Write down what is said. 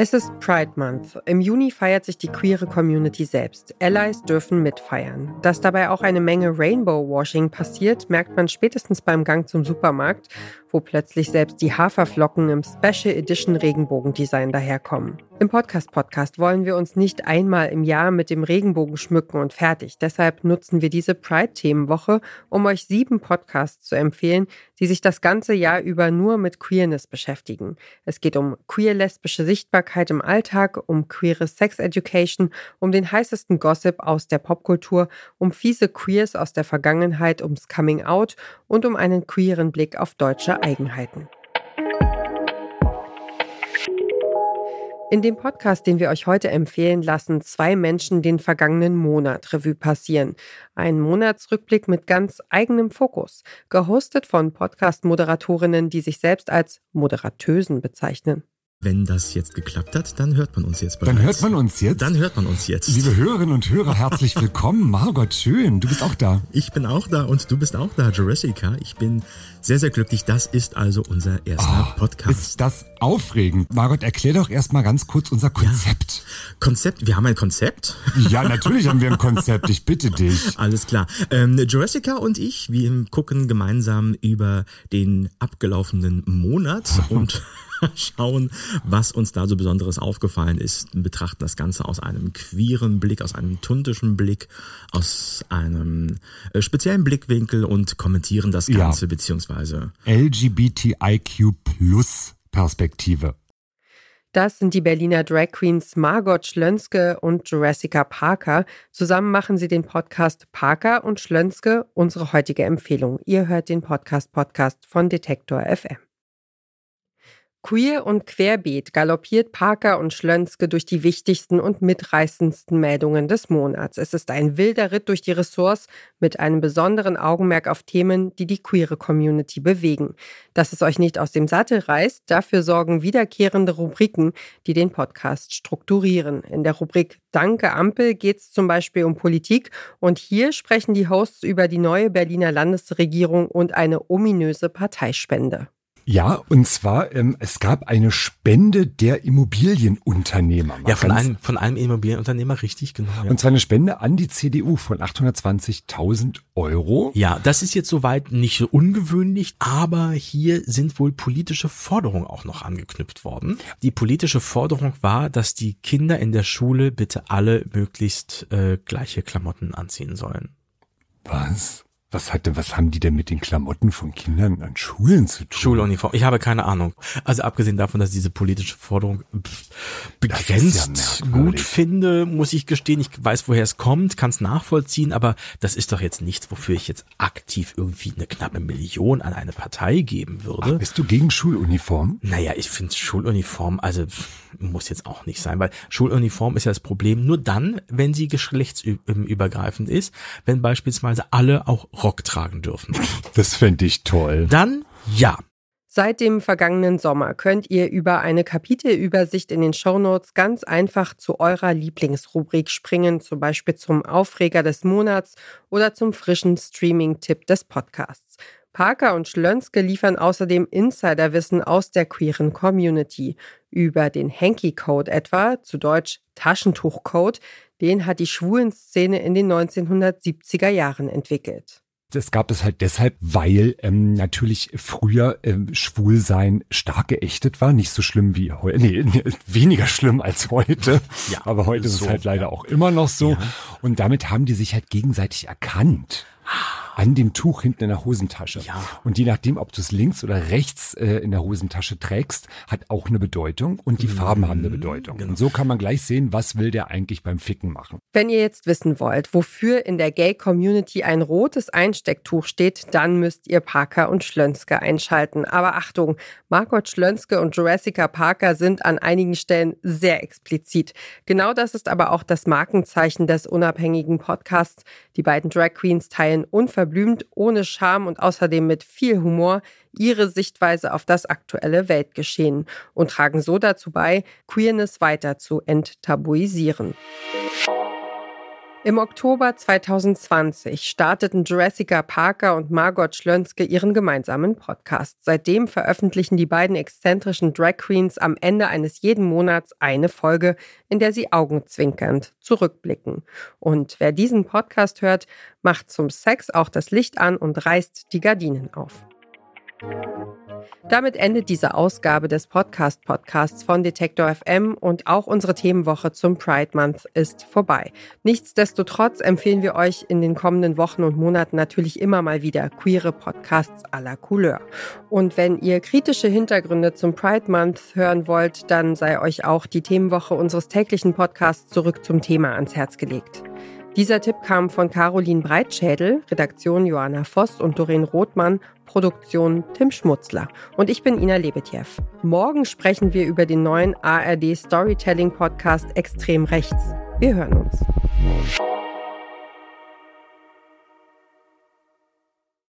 Es ist Pride Month. Im Juni feiert sich die queere Community selbst. Allies dürfen mitfeiern. Dass dabei auch eine Menge Rainbow Washing passiert, merkt man spätestens beim Gang zum Supermarkt, wo plötzlich selbst die Haferflocken im Special Edition Regenbogendesign daherkommen. Im Podcast-Podcast wollen wir uns nicht einmal im Jahr mit dem Regenbogen schmücken und fertig. Deshalb nutzen wir diese Pride-Themenwoche, um euch sieben Podcasts zu empfehlen, die sich das ganze Jahr über nur mit Queerness beschäftigen. Es geht um queer-lesbische Sichtbarkeit im Alltag, um queere Sex-Education, um den heißesten Gossip aus der Popkultur, um fiese Queers aus der Vergangenheit, ums Coming-out und um einen queeren Blick auf deutsche Eigenheiten. In dem Podcast, den wir euch heute empfehlen, lassen zwei Menschen den vergangenen Monat Revue passieren. Ein Monatsrückblick mit ganz eigenem Fokus, gehostet von Podcast-Moderatorinnen, die sich selbst als Moderatösen bezeichnen. Wenn das jetzt geklappt hat, dann hört man uns jetzt bereits. Dann hört man uns jetzt? Dann hört man uns jetzt. Liebe Hörerinnen und Hörer, herzlich willkommen. Margot, schön. Du bist auch da. Ich bin auch da und du bist auch da, Jurassica. Ich bin sehr, sehr glücklich. Das ist also unser erster oh, Podcast. Ist das aufregend? Margot, erklär doch erstmal ganz kurz unser Konzept. Ja. Konzept? Wir haben ein Konzept? Ja, natürlich haben wir ein Konzept. Ich bitte dich. Alles klar. Ähm, Jurassica und ich, wir gucken gemeinsam über den abgelaufenen Monat und schauen, was uns da so Besonderes aufgefallen ist, betrachten das Ganze aus einem queeren Blick, aus einem tuntischen Blick, aus einem äh, speziellen Blickwinkel und kommentieren das Ganze ja. beziehungsweise LGBTIQ Plus Perspektive. Das sind die Berliner Drag Queens Margot Schlönske und Jurassica Parker. Zusammen machen sie den Podcast Parker und Schlönske, unsere heutige Empfehlung. Ihr hört den Podcast Podcast von Detektor FM. Queer und querbeet galoppiert Parker und Schlönske durch die wichtigsten und mitreißendsten Meldungen des Monats. Es ist ein wilder Ritt durch die Ressorts mit einem besonderen Augenmerk auf Themen, die die queere Community bewegen. Dass es euch nicht aus dem Sattel reißt, dafür sorgen wiederkehrende Rubriken, die den Podcast strukturieren. In der Rubrik Danke Ampel geht es zum Beispiel um Politik und hier sprechen die Hosts über die neue Berliner Landesregierung und eine ominöse Parteispende. Ja, und zwar, ähm, es gab eine Spende der Immobilienunternehmer. Ja, von einem, von einem Immobilienunternehmer, richtig, genau. Ja. Und zwar eine Spende an die CDU von 820.000 Euro. Ja, das ist jetzt soweit nicht so ungewöhnlich, aber hier sind wohl politische Forderungen auch noch angeknüpft worden. Die politische Forderung war, dass die Kinder in der Schule bitte alle möglichst äh, gleiche Klamotten anziehen sollen. Was? Was hat denn, was haben die denn mit den Klamotten von Kindern an Schulen zu tun? Schuluniform. Ich habe keine Ahnung. Also abgesehen davon, dass ich diese politische Forderung begrenzt ja gut finde, muss ich gestehen. Ich weiß, woher es kommt, kann es nachvollziehen, aber das ist doch jetzt nichts, wofür ich jetzt aktiv irgendwie eine knappe Million an eine Partei geben würde. Ach, bist du gegen Schuluniform? Naja, ich finde Schuluniform, also muss jetzt auch nicht sein, weil Schuluniform ist ja das Problem nur dann, wenn sie geschlechtsübergreifend ist, wenn beispielsweise alle auch Rock tragen dürfen. Das fände ich toll. Dann ja. Seit dem vergangenen Sommer könnt ihr über eine Kapitelübersicht in den Shownotes ganz einfach zu eurer Lieblingsrubrik springen, zum Beispiel zum Aufreger des Monats oder zum frischen Streaming-Tipp des Podcasts. Parker und Schlönske liefern außerdem Insiderwissen aus der queeren Community über den Hanky-Code etwa, zu Deutsch Taschentuch-Code, den hat die Schwulenszene in den 1970er Jahren entwickelt. Das gab es halt deshalb, weil ähm, natürlich früher ähm, Schwulsein stark geächtet war. Nicht so schlimm wie heute, nee, nee, weniger schlimm als heute. Ja, aber heute so, ist es halt leider ja. auch immer noch so. Ja. Und damit haben die sich halt gegenseitig erkannt. An dem Tuch hinten in der Hosentasche. Ja. Und je nachdem, ob du es links oder rechts äh, in der Hosentasche trägst, hat auch eine Bedeutung und die mhm. Farben haben eine Bedeutung. Genau. Und so kann man gleich sehen, was will der eigentlich beim Ficken machen. Wenn ihr jetzt wissen wollt, wofür in der Gay-Community ein rotes Einstecktuch steht, dann müsst ihr Parker und Schlönske einschalten. Aber Achtung, Margot Schlönske und Jurassica Parker sind an einigen Stellen sehr explizit. Genau das ist aber auch das Markenzeichen des unabhängigen Podcasts. Die beiden Drag Queens teilen unverbindlich verblümt, ohne Scham und außerdem mit viel Humor ihre Sichtweise auf das aktuelle Weltgeschehen und tragen so dazu bei, Queerness weiter zu enttabuisieren. Im Oktober 2020 starteten Jurassica Parker und Margot Schlönske ihren gemeinsamen Podcast. Seitdem veröffentlichen die beiden exzentrischen Drag Queens am Ende eines jeden Monats eine Folge, in der sie augenzwinkernd zurückblicken. Und wer diesen Podcast hört, macht zum Sex auch das Licht an und reißt die Gardinen auf. Damit endet diese Ausgabe des Podcast-Podcasts von Detektor FM und auch unsere Themenwoche zum Pride Month ist vorbei. Nichtsdestotrotz empfehlen wir euch in den kommenden Wochen und Monaten natürlich immer mal wieder queere Podcasts à la Couleur. Und wenn ihr kritische Hintergründe zum Pride Month hören wollt, dann sei euch auch die Themenwoche unseres täglichen Podcasts zurück zum Thema ans Herz gelegt. Dieser Tipp kam von Caroline Breitschädel, Redaktion Johanna Voss und Doreen Rothmann, Produktion Tim Schmutzler. Und ich bin Ina Lebetjew. Morgen sprechen wir über den neuen ARD Storytelling Podcast Extrem Rechts. Wir hören uns.